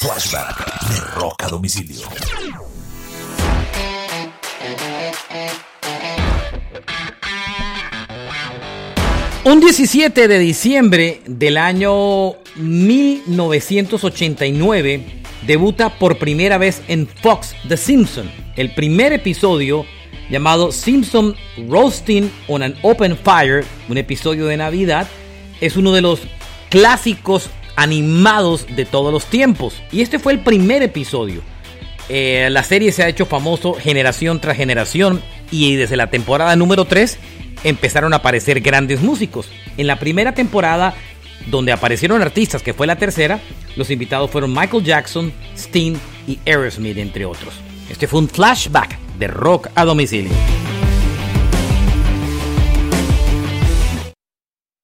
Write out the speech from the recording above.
Flashback de Rock a Domicilio. Un 17 de diciembre del año 1989 debuta por primera vez en Fox The Simpson, el primer episodio llamado Simpson Roasting on an Open Fire, un episodio de Navidad, es uno de los clásicos animados de todos los tiempos. Y este fue el primer episodio. Eh, la serie se ha hecho famoso generación tras generación y desde la temporada número 3 empezaron a aparecer grandes músicos. En la primera temporada, donde aparecieron artistas, que fue la tercera, los invitados fueron Michael Jackson, Sting y Aerosmith, entre otros. Este fue un flashback de rock a domicilio.